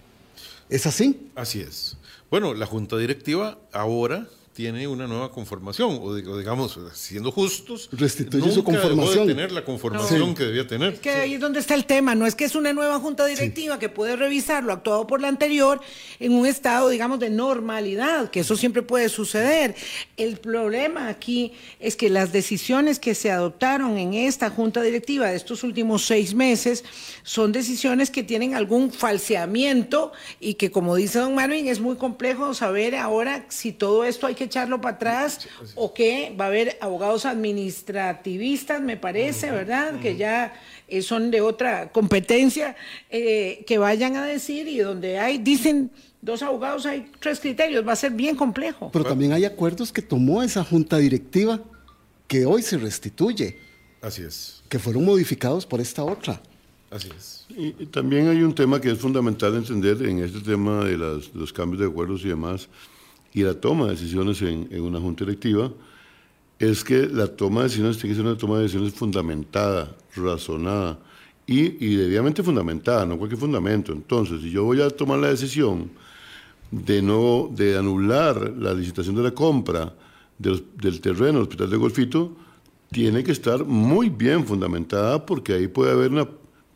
¿Es así? Así es. Bueno, la junta directiva ahora tiene una nueva conformación, o, digamos, siendo justos, Restituye su conformación. de tener la conformación que debía tener. Es que ahí es donde está el tema, no es que es una nueva junta directiva que puede revisar lo actuado por la anterior en un estado, digamos, de normalidad, que eso siempre puede suceder. El problema aquí es que las decisiones que se adoptaron en esta junta directiva de estos últimos seis meses son decisiones que tienen algún falseamiento y que, como dice don Marvin, es muy complejo saber ahora si todo esto hay que echarlo para atrás o que va a haber abogados administrativistas, me parece, ¿verdad? Que ya eh, son de otra competencia, eh, que vayan a decir y donde hay, dicen dos abogados, hay tres criterios, va a ser bien complejo. Pero también hay acuerdos que tomó esa junta directiva que hoy se restituye, Así es. que fueron modificados por esta otra. Así es. Y, y también hay un tema que es fundamental entender en este tema de las- los cambios de acuerdos y demás, y la toma de decisiones en, una junta directiva, es que la toma de decisiones tiene que ser una toma de decisiones fundamentada, razonada y, debidamente fundamentada, no cualquier fundamento. Entonces, si yo voy a tomar la decisión de no de anular la licitación de la compra del, del terreno del Hospital de Golfito, tiene que estar muy bien fundamentada porque ahí puede haber una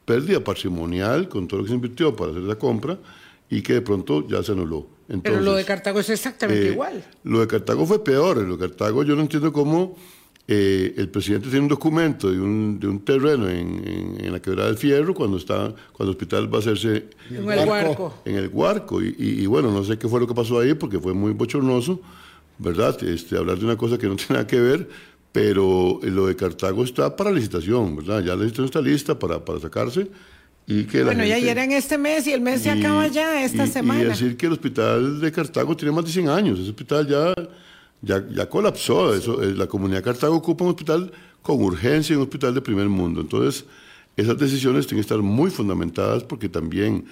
pérdida patrimonial con todo lo que se invirtió para hacer la compra y que de pronto ya se anuló. Pero lo de Entonces, Cartago es exactamente eh, igual. Lo de Cartago fue peor. Lo de Cartago yo no entiendo cómo eh, el presidente tiene un documento de un, de un terreno en, en- en la quebrada del Fierro cuando está cuando el hospital va a hacerse En el Huarco. en el Huarco. Y, y- y bueno, no sé qué fue lo que pasó ahí porque fue muy bochornoso, ¿verdad? Este, hablar de una cosa que no [laughs] tiene nada que ver, pero lo de Cartago está para licitación, ¿verdad? Ya la licitación está lista para, para sacarse. Y que la Bueno, ya gente- era en este mes y el mes se acaba ya esta y- semana. Y decir que el hospital de Cartago tiene más de 100 años. Ese hospital ya, ya, ya colapsó. Eso, eh, la comunidad de Cartago ocupa un hospital con urgencia, un hospital de primer mundo. Entonces, esas decisiones tienen que estar muy fundamentadas porque también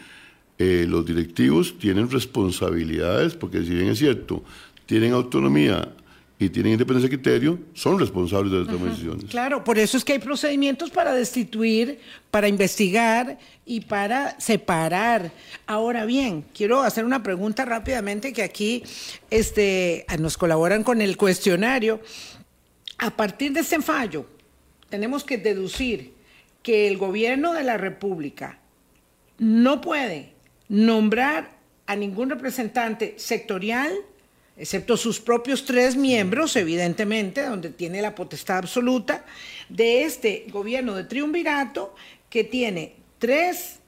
eh, los directivos tienen responsabilidades, porque si bien es cierto, tienen autonomía y tienen independencia de criterio, son responsables de las de decisiones. Claro, por eso es que hay procedimientos para destituir, para investigar y para separar. Ahora bien, quiero hacer una pregunta rápidamente que aquí este, nos colaboran con el cuestionario. A partir de este fallo, tenemos que deducir que el gobierno de la República no puede nombrar a ningún representante sectorial, excepto sus propios tres miembros, evidentemente, donde tiene la potestad absoluta, de este gobierno de triunvirato que tiene tres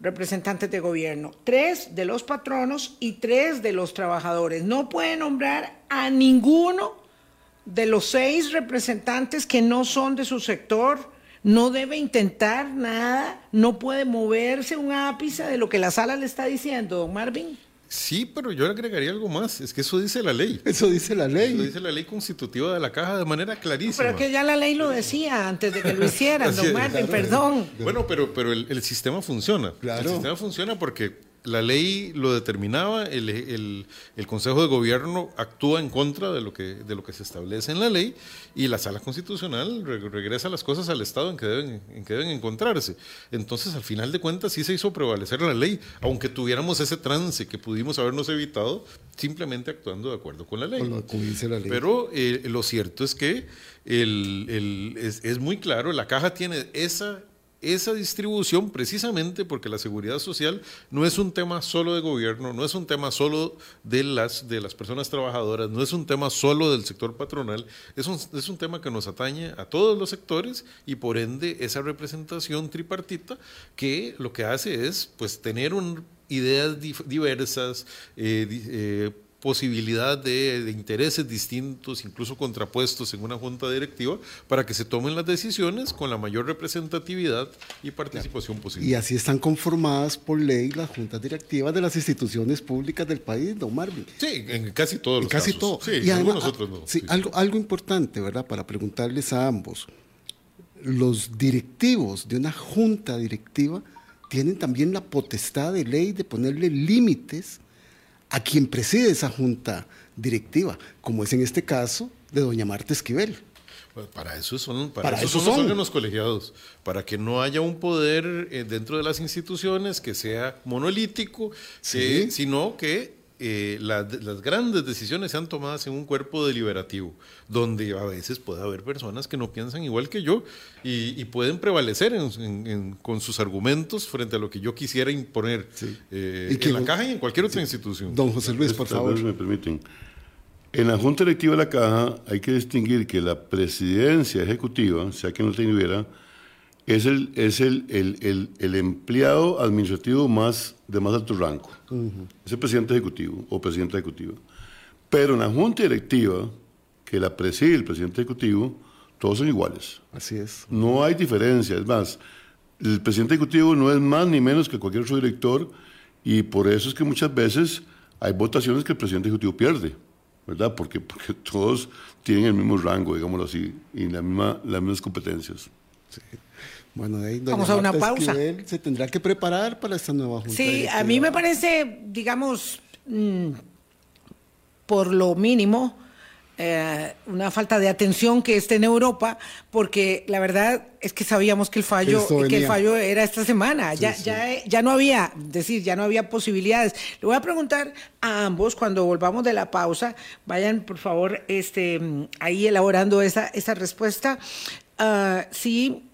representantes de gobierno, tres de los patronos y tres de los trabajadores. No puede nombrar a ninguno de los seis representantes que no son de su sector, no debe intentar nada, no puede moverse un ápice de lo que la sala le está diciendo, don Marvin. Sí, pero yo le agregaría algo más. Es que eso dice la ley. [laughs] Eso dice la Eso ley. dice la ley constitutiva de la caja de manera clarísima. Pero que ya la ley lo decía antes de que lo hicieran, [laughs] don es. Marvin, perdón. Bueno, pero, pero el, el sistema funciona. Claro. El sistema funciona porque la ley lo determinaba, el, el- el Consejo de Gobierno actúa en contra de lo, que, de lo que se establece en la ley y la Sala Constitucional re- regresa las cosas al Estado en que, deben, en que deben encontrarse. Entonces, al final de cuentas, sí se hizo prevalecer la ley, aunque tuviéramos ese trance que pudimos habernos evitado simplemente actuando de acuerdo con la ley. La. Pero eh, lo cierto es que el- el- es, es muy claro, la caja tiene esa, esa distribución precisamente porque la seguridad social no es un tema solo de gobierno, no es un tema solo de las, de las personas trabajadoras, no es un tema solo del sector patronal, es un, es un tema que nos atañe a todos los sectores y por ende esa representación tripartita que lo que hace es pues tener ideas diversas, eh, eh, posibilidad de, de intereses distintos, incluso contrapuestos en una junta directiva, para que se tomen las decisiones con la mayor representatividad y participación posible. Y así están conformadas por ley las juntas directivas de las instituciones públicas del país, don Marvin. Sí, en casi todos los Casi casos. todo. Sí, y además, otros no. sí, Sí. Algo, algo importante, ¿verdad? Para preguntarles a ambos. Los directivos de una junta directiva tienen también la potestad de ley de ponerle límites a quien preside esa junta directiva, como es en este caso de doña Marta Esquivel. Pues para eso son, para Para eso eso son los son. órganos colegiados, para que no haya un poder eh, dentro de las instituciones que sea monolítico, Sí. sino que eh, la- las grandes decisiones sean tomadas en un cuerpo deliberativo, donde a veces puede haber personas que no piensan igual que yo y, y pueden prevalecer en- en- en- con sus argumentos frente a lo que yo quisiera imponer eh, Y que en la caja y en cualquier otra institución. Don José Luis, por favor. me permiten. En la Junta Directiva de la Caja hay que distinguir que la presidencia ejecutiva, sea quien lo tuviera, es el, es el, el, el, el empleado administrativo más de más alto rango. Es el presidente ejecutivo o presidenta ejecutiva. Pero en la Junta Directiva, que la preside el presidente ejecutivo, todos son iguales. Así es. No hay diferencia. Es más, el presidente ejecutivo no es más ni menos que cualquier otro director y por eso es que muchas veces hay votaciones que el presidente ejecutivo pierde, ¿verdad? Porque, porque [laughs] todos tienen el mismo rango, digámoslo así, y la misma, las mismas competencias. Bueno, ahí Vamos a una Marta pausa. Esquivel se tendrá que preparar para esta nueva junta. Sí, a mí me parece, digamos, mm, por lo mínimo, eh, una falta de atención que esté en Europa, porque la verdad es que sabíamos que el fallo, que el fallo era esta semana. ya, sí. ya, ya no había, decir, ya no había posibilidades. Le voy a preguntar a ambos cuando volvamos de la pausa, vayan por favor, este, mm, ahí elaborando esa, esa respuesta. ah, si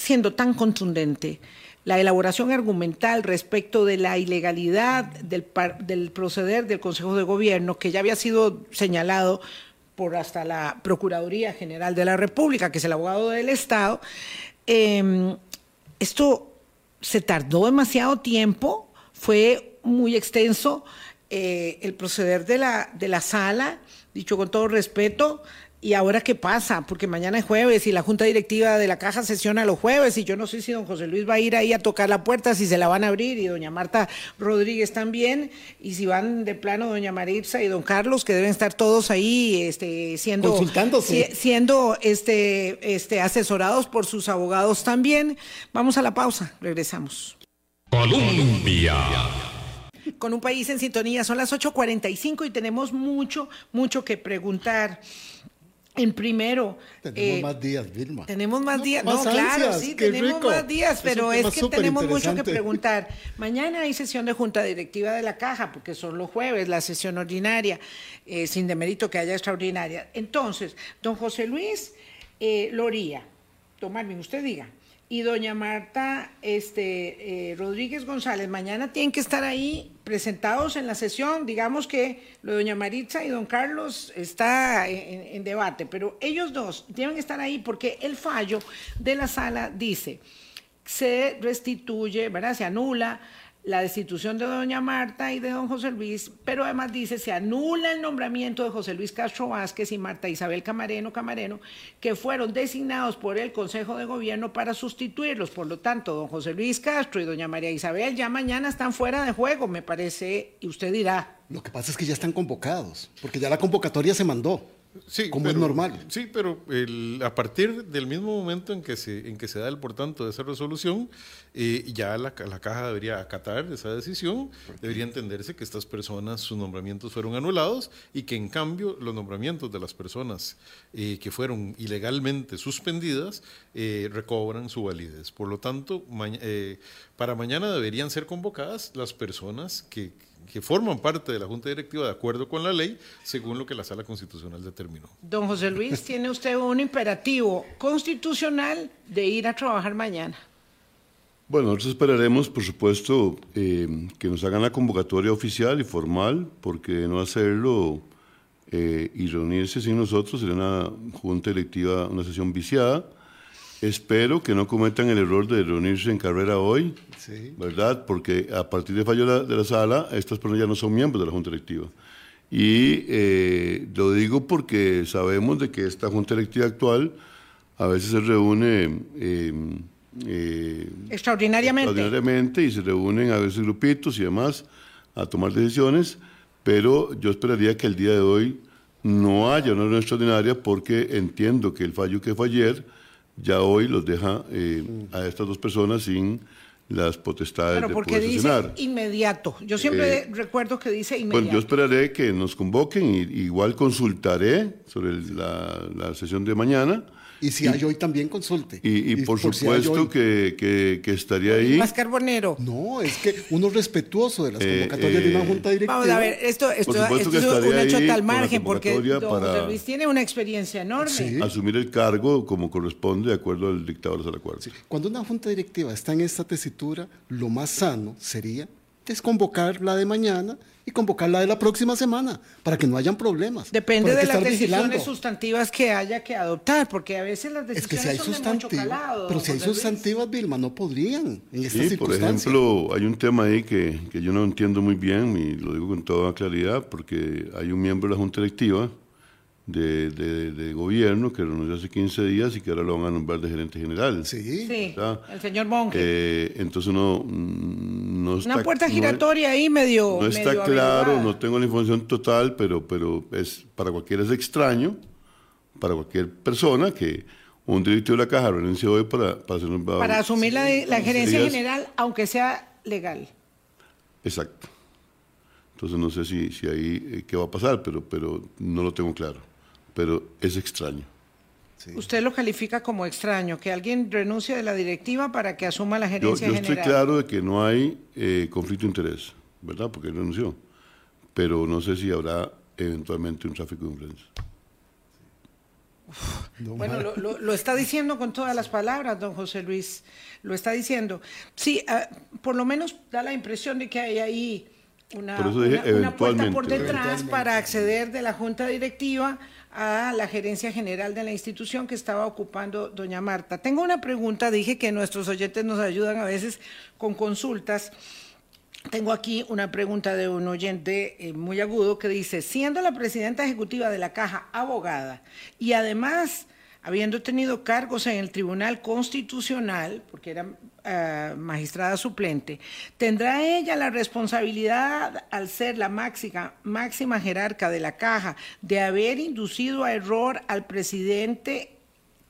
siendo tan contundente la elaboración argumental respecto de la ilegalidad del, del proceder del Consejo de Gobierno, que ya había sido señalado por hasta la Procuraduría General de la República, que es el abogado del Estado, eh, esto se tardó demasiado tiempo, fue muy extenso eh, el proceder de la, de la sala, dicho con todo respeto. ¿Y ahora qué pasa? Porque mañana es jueves y la junta directiva de la caja sesiona los jueves y yo no sé si don José Luis va a ir ahí a tocar la puerta, si se la van a abrir y doña Marta Rodríguez también y si van de plano doña Maritza y don Carlos que deben estar todos ahí este, siendo Consultándose. si- siendo este, este, asesorados por sus abogados también. Vamos a la pausa, regresamos. Colombia. Con un país en sintonía, son las 8.45 y tenemos mucho, mucho que preguntar. En primero, Tenemos eh, más días, Vilma. tenemos más No, días, más no, claro, sí, tenemos rico. más días, pero es que tenemos mucho que preguntar. [laughs] Mañana hay sesión de junta directiva de la caja, porque son los jueves, la sesión ordinaria, eh, sin demérito que haya extraordinaria. Entonces, don José Luis eh, Loría, Marvin, usted diga, y doña Marta este, eh, Rodríguez González, mañana tienen que estar ahí presentados en la sesión. Digamos que lo de doña Maritza y don Carlos está en, en debate, pero ellos dos que estar ahí porque el fallo de la sala dice se restituye, ¿verdad? Se anula la destitución de doña Marta y de don José Luis, pero además dice, se anula el nombramiento de José Luis Castro Vázquez y Marta Isabel Camareno Camareno, que fueron designados por el Consejo de Gobierno para sustituirlos. Por lo tanto, don José Luis Castro y doña María Isabel ya mañana están fuera de juego, me parece, y usted dirá. Lo que pasa es que ya están convocados, porque ya la convocatoria se mandó. Sí, como pero- es normal. Sí, pero el- a partir del mismo momento en que se, en que se da el por tanto de esa resolución, eh, ya la, la caja debería acatar esa decisión, debería entenderse que estas personas, sus nombramientos fueron anulados y que en cambio los nombramientos de las personas eh, que fueron ilegalmente suspendidas eh, recobran su validez. Por lo tanto, para mañana deberían ser convocadas las personas que que forman parte de la Junta Directiva de acuerdo con la ley, según lo que la Sala Constitucional determinó. Don José Luis, [laughs] tiene usted un imperativo constitucional de ir a trabajar mañana. Bueno, nosotros esperaremos, por supuesto, eh, que nos hagan la convocatoria oficial y formal, porque de no hacerlo eh, y reunirse sin nosotros sería una junta electiva, una sesión viciada. Espero que no cometan el error de reunirse en carrera hoy, Sí. ¿verdad? Porque a partir del fallo de la, de la sala, estas personas ya no son miembros de la junta electiva. Y eh, lo digo porque sabemos de que esta junta electiva actual a veces se reúne eh, eh, Extraordinariamente. extraordinariamente y se reúnen a veces grupitos y demás a tomar decisiones, pero yo esperaría que el día de hoy no haya una reunión extraordinaria porque entiendo que el fallo que fue ayer ya hoy los deja eh, a estas dos personas sin las potestades Claro, de porque poder dice sesionar. inmediato. Yo siempre recuerdo que dice Bueno, inmediato. yo esperaré que nos convoquen y igual consultaré sobre el- la, la sesión de mañana Y si hay hoy también consulte. y, y por si hay supuesto hoy- que, que- que estaría ahí. Más Carbonero. No, es que uno es respetuoso de las Eh, convocatorias de eh, una junta directiva. Vamos a ver, esto, esto, supuesto esto que es un estaría hecho ahí tal margen, porque don para- José Luis tiene una experiencia enorme. Sí. asumir el cargo como corresponde de acuerdo al dictado de la cuarta. Cuando una junta directiva está en esta tesitura, lo más sano sería desconvocar la de mañana y convocar la de la próxima semana para que no hayan problemas. Depende de las decisiones vigilando. sustantivas que haya que adoptar, porque a veces las Es que decisiones si hay son de mucho calado. pero si hay sustantivas, Vilma, no podrían en estas Sí, por ejemplo, hay un tema ahí que, que yo no entiendo muy bien y lo digo con toda claridad porque hay un miembro de la Junta Directiva de, de- de gobierno que renunció hace 15 días y que ahora lo van a nombrar de gerente general. Sí. Sí, el señor Monge. Eh, entonces mm, no está... Una puerta no- giratoria ahí medio. No está medio claro, averiguada. no tengo la información total, pero, pero es, para cualquiera es extraño, para cualquier persona, que un directivo de la caja renunció hoy para, para hacer un... Para asumir la, la gerencia días. general, aunque sea legal. Exacto. Entonces no sé si, si ahí eh, qué va a pasar, pero, pero no lo tengo claro. Pero es extraño. Usted lo califica como extraño, que alguien renuncie de la directiva para que asuma la Yo, gerencia yo estoy general. claro de que no hay eh, conflicto de interés, ¿verdad? Porque él renunció. Pero no sé si habrá eventualmente un tráfico de influencia. Bueno, lo, lo- lo está diciendo con todas las palabras, don José Luis. Lo está diciendo. Sí, ah, por lo menos da la impresión de que hay ahí una, Por eso dije una- una puerta por detrás para acceder de la junta directiva a la gerencia general de la institución que estaba ocupando doña Marta. Tengo una pregunta, dije que nuestros oyentes nos ayudan a veces con consultas. Tengo aquí una pregunta de un oyente eh, muy agudo que dice, siendo la presidenta ejecutiva de la Caja abogada y además habiendo tenido cargos en el Tribunal Constitucional, porque era ah, magistrada suplente, ¿tendrá ella la responsabilidad, al ser la máxima, máxima jerarca de la Caja, de haber inducido a error al presidente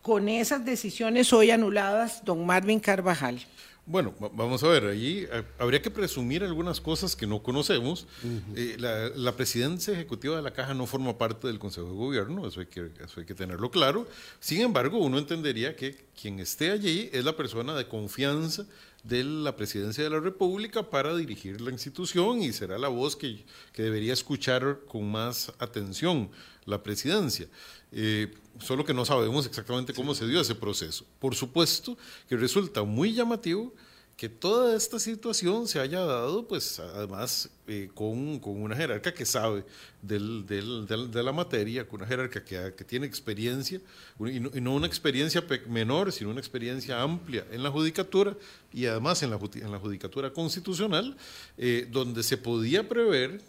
con esas decisiones hoy anuladas, don Marvin Carvajal? Bueno, va- vamos a ver, allí eh, habría que presumir algunas cosas que no conocemos. Eh, la, la presidencia ejecutiva de la Caja no forma parte del Consejo de Gobierno, eso hay, que, eso hay que tenerlo claro. Sin embargo, uno entendería que quien esté allí es la persona de confianza de la presidencia de la República para dirigir la institución y será la voz que, que debería escuchar con más atención la presidencia. Eh, solo que no sabemos exactamente cómo se dio ese proceso. Por supuesto que resulta muy llamativo que toda esta situación se haya dado, pues además eh, con, con una jerarca que sabe del- del- de la materia, con una jerarca que, que tiene experiencia, y no, una experiencia pe- menor, sino una experiencia amplia en la judicatura y además en la, en la judicatura constitucional, eh, donde se podía prever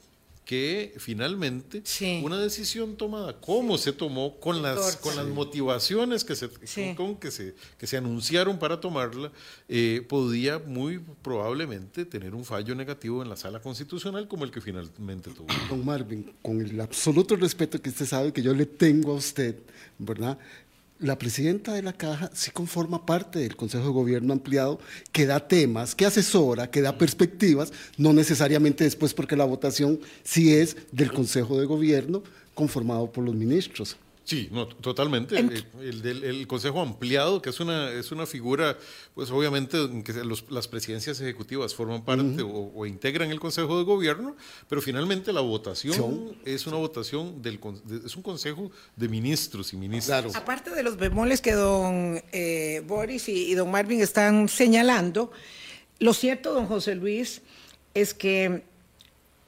que finalmente Sí. una decisión tomada como se tomó con las con sí. las motivaciones que se Sí. con que se que se anunciaron para tomarla eh, podía muy probablemente tener un fallo negativo en la sala constitucional como el que finalmente tuvo Don Marvin, con el absoluto respeto que usted sabe que yo le tengo a usted, ¿verdad? La presidenta de la Caja sí conforma parte del Consejo de Gobierno ampliado, que da temas, que asesora, que da perspectivas, no necesariamente después porque la votación sí es del Consejo de Gobierno conformado por los ministros. Sí, no, totalmente. Ent- Eh, el, del el Consejo Ampliado, que es una, es una figura, pues obviamente en que los- las presidencias ejecutivas forman parte o, o integran el Consejo de Gobierno, pero finalmente la votación Son- es una votación del de- es un Consejo de ministros y ministras. Claro. Aparte de los bemoles que don eh, Boris y, y don Marvin están señalando, lo cierto, don José Luis, es que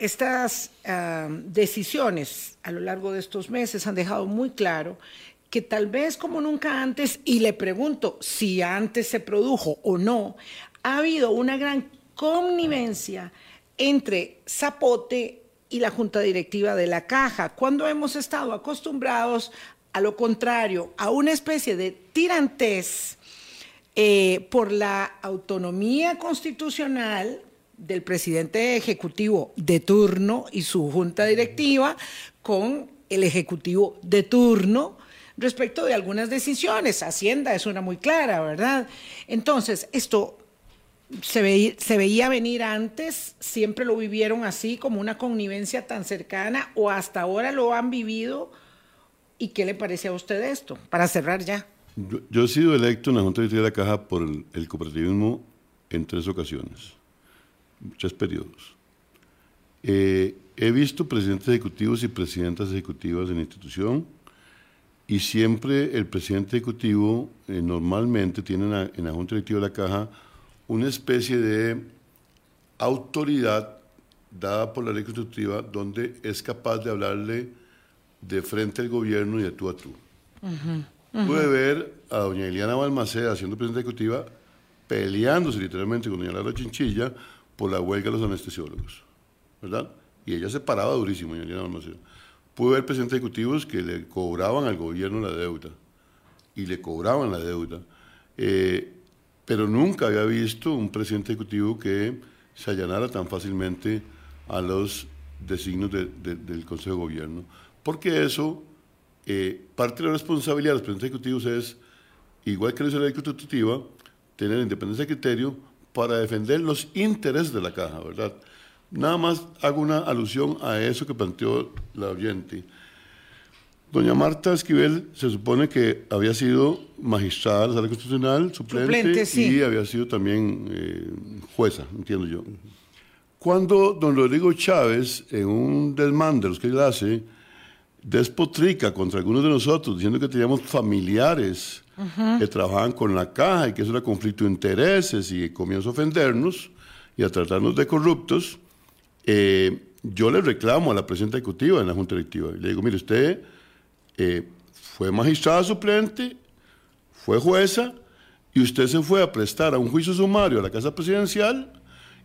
estas ah, decisiones a lo largo de estos meses han dejado muy claro que tal vez como nunca antes, y le pregunto si antes se produjo o no, ha habido una gran connivencia entre Zapote y la junta directiva de la caja, cuando hemos estado acostumbrados a lo contrario, a una especie de tirantez eh, por la autonomía constitucional del presidente ejecutivo de turno y su junta directiva con el ejecutivo de turno respecto de algunas decisiones. Hacienda es una muy clara, ¿verdad? Entonces, esto se, veía, se veía venir antes, siempre lo vivieron así, como una connivencia tan cercana, o hasta ahora lo han vivido. ¿Y qué le parece a usted esto? Para cerrar ya. Yo, yo he sido electo en la Junta Directiva de la Caja por el cooperativismo en tres ocasiones, tres periodos. Eh, he visto presidentes ejecutivos y presidentas ejecutivas en la institución y siempre el presidente ejecutivo eh, normalmente tiene en la, en la Junta Directiva de la Caja una especie de autoridad dada por la ley constitutiva donde es capaz de hablarle de frente al gobierno y de tú a tú. Pude ver a doña Eliana Balmaceda, siendo presidenta ejecutiva, peleándose literalmente con doña Laura Chinchilla por la huelga de los anestesiólogos, ¿verdad? Y ella se paraba durísimo, Eliana Balmaceda. Pude ver presidentes ejecutivos que le cobraban al gobierno la deuda, y le cobraban la deuda, eh, pero nunca había visto un presidente ejecutivo que se allanara tan fácilmente a los designios de- de- del Consejo de Gobierno, porque eso, eh, parte de la responsabilidad de los presidentes ejecutivos es igual que la Asamblea Constitutiva, tener independencia de criterio para defender los intereses de la caja, ¿verdad? Nada más hago una alusión a eso que planteó la oyente. Doña Marta Esquivel se supone que había sido magistrada de la Sala Constitucional, suplente, Suplente, sí. y había sido también eh, jueza, entiendo yo. Cuando don Rodrigo Chávez, en un desmán de los que él hace, despotrica contra algunos de nosotros, diciendo que teníamos familiares que trabajaban con la caja y que eso era conflicto de intereses y comienza a ofendernos y a tratarnos de corruptos, eh, yo le reclamo a la presidenta ejecutiva en la Junta Directiva. Y le digo, mire, usted eh, fue magistrada suplente, fue jueza, y usted se fue a prestar a un juicio sumario a la Casa Presidencial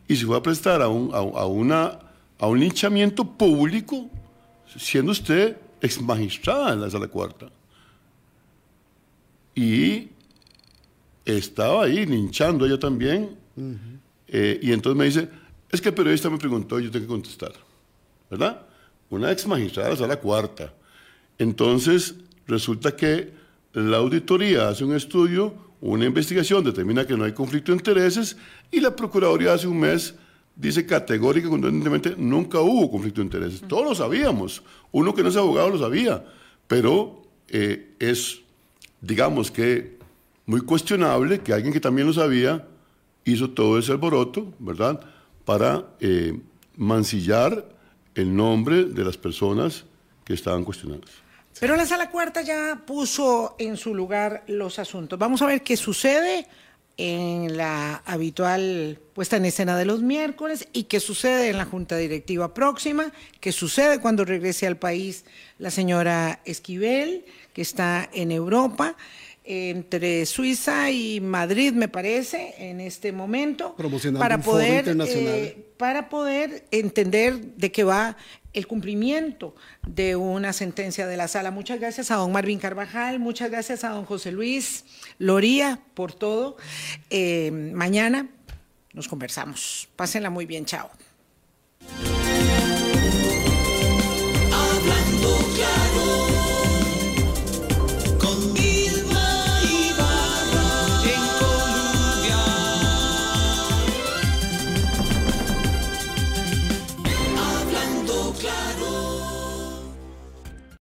y se fue a prestar a un, a, a una, a un linchamiento público, siendo usted ex magistrada en la Sala Cuarta. Y estaba ahí linchando ella también. Eh, y entonces me dice, es que el periodista me preguntó y yo tengo que contestar. ¿Verdad? Una ex magistrada de la Sala Cuarta. Entonces, resulta que la auditoría hace un estudio, una investigación, determina que no hay conflicto de intereses y la Procuraduría hace un mes dice categórica contundentemente nunca hubo conflicto de intereses. Todos lo sabíamos. Uno que no es abogado lo sabía. Pero eh, es, digamos que, muy cuestionable que alguien que también lo sabía hizo todo ese alboroto, ¿verdad? Para eh, mancillar el nombre de las personas que estaban cuestionadas. Pero la sala cuarta ya puso en su lugar los asuntos. Vamos a ver qué sucede en la habitual puesta en escena de los miércoles y qué sucede en la junta directiva próxima, qué sucede cuando regrese al país la señora Esquivel, que está en Europa, entre Suiza y Madrid, me parece, en este momento, Promocionando para poder, eh, para poder entender de qué va el cumplimiento de una sentencia de la sala. Muchas gracias a don Marvin Carvajal, muchas gracias a don José Luis Loría por todo. Eh, mañana nos conversamos. Pásenla muy bien, chao.